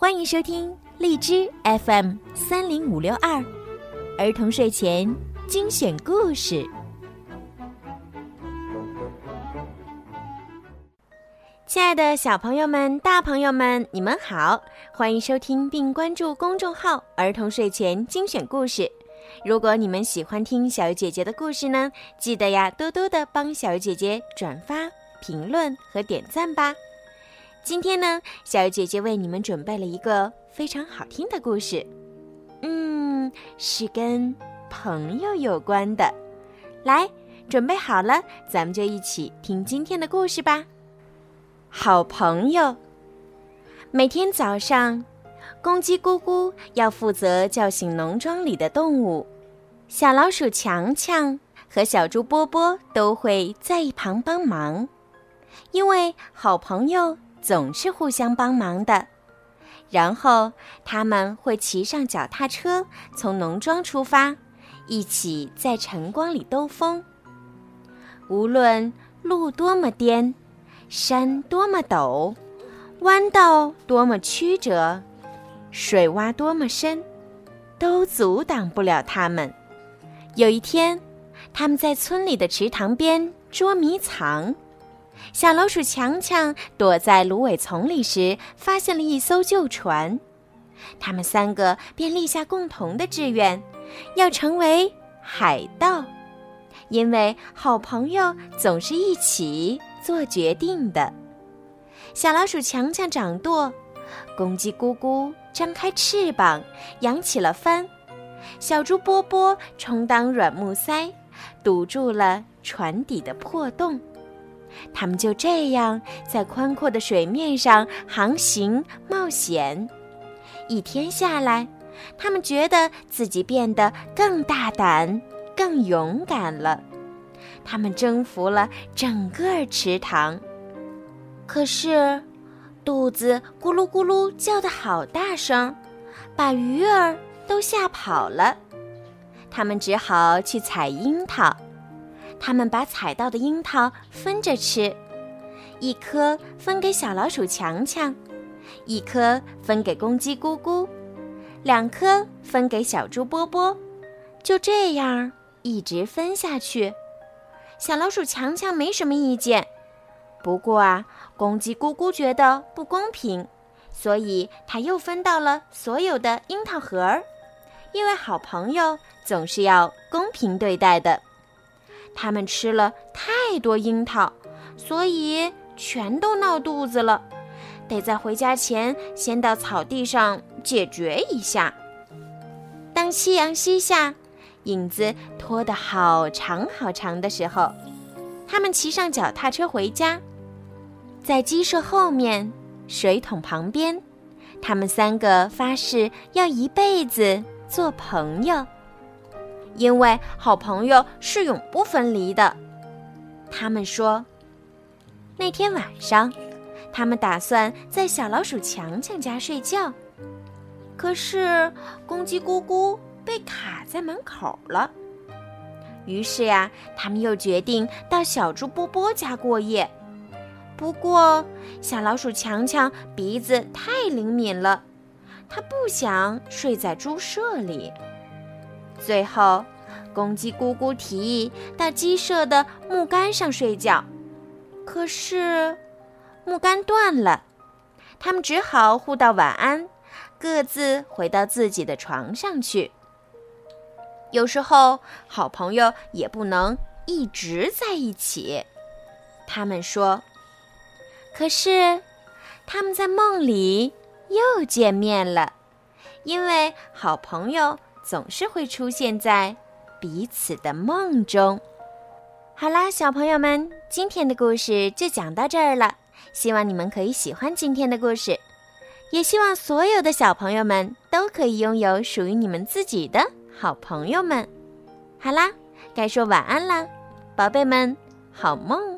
欢迎收听荔枝 FM 三零五六二儿童睡前精选故事。亲爱的小朋友们、大朋友们，你们好！欢迎收听并关注公众号“儿童睡前精选故事”。如果你们喜欢听小鱼姐姐的故事呢，记得呀，多多的帮小鱼姐姐转发、评论和点赞吧。今天呢，小鱼姐姐为你们准备了一个非常好听的故事，嗯，是跟朋友有关的。来，准备好了，咱们就一起听今天的故事吧。好朋友，每天早上，公鸡咕咕要负责叫醒农庄里的动物，小老鼠强强和小猪波波都会在一旁帮忙，因为好朋友。总是互相帮忙的，然后他们会骑上脚踏车，从农庄出发，一起在晨光里兜风。无论路多么颠，山多么陡，弯道多么曲折，水洼多么深，都阻挡不了他们。有一天，他们在村里的池塘边捉迷藏。小老鼠强强躲在芦苇丛里时，发现了一艘旧船。他们三个便立下共同的志愿，要成为海盗，因为好朋友总是一起做决定的。小老鼠强强掌舵，公鸡咕咕张开翅膀，扬起了帆，小猪波波充当软木塞，堵住了船底的破洞。他们就这样在宽阔的水面上航行冒险，一天下来，他们觉得自己变得更大胆、更勇敢了。他们征服了整个池塘，可是肚子咕噜咕噜叫得好大声，把鱼儿都吓跑了。他们只好去采樱桃。他们把采到的樱桃分着吃，一颗分给小老鼠强强，一颗分给公鸡咕咕，两颗分给小猪波波，就这样一直分下去。小老鼠强强没什么意见，不过啊，公鸡咕咕觉得不公平，所以他又分到了所有的樱桃核儿，因为好朋友总是要公平对待的。他们吃了太多樱桃，所以全都闹肚子了，得在回家前先到草地上解决一下。当夕阳西下，影子拖得好长好长的时候，他们骑上脚踏车回家，在鸡舍后面水桶旁边，他们三个发誓要一辈子做朋友。因为好朋友是永不分离的，他们说。那天晚上，他们打算在小老鼠强强家睡觉，可是公鸡咕咕被卡在门口了。于是呀，他们又决定到小猪波波家过夜。不过，小老鼠强强鼻子太灵敏了，他不想睡在猪舍里。最后，公鸡咕咕提议到鸡舍的木杆上睡觉，可是木杆断了，他们只好互道晚安，各自回到自己的床上去。有时候，好朋友也不能一直在一起，他们说。可是，他们在梦里又见面了，因为好朋友。总是会出现在彼此的梦中。好啦，小朋友们，今天的故事就讲到这儿了。希望你们可以喜欢今天的故事，也希望所有的小朋友们都可以拥有属于你们自己的好朋友们。好啦，该说晚安啦，宝贝们，好梦。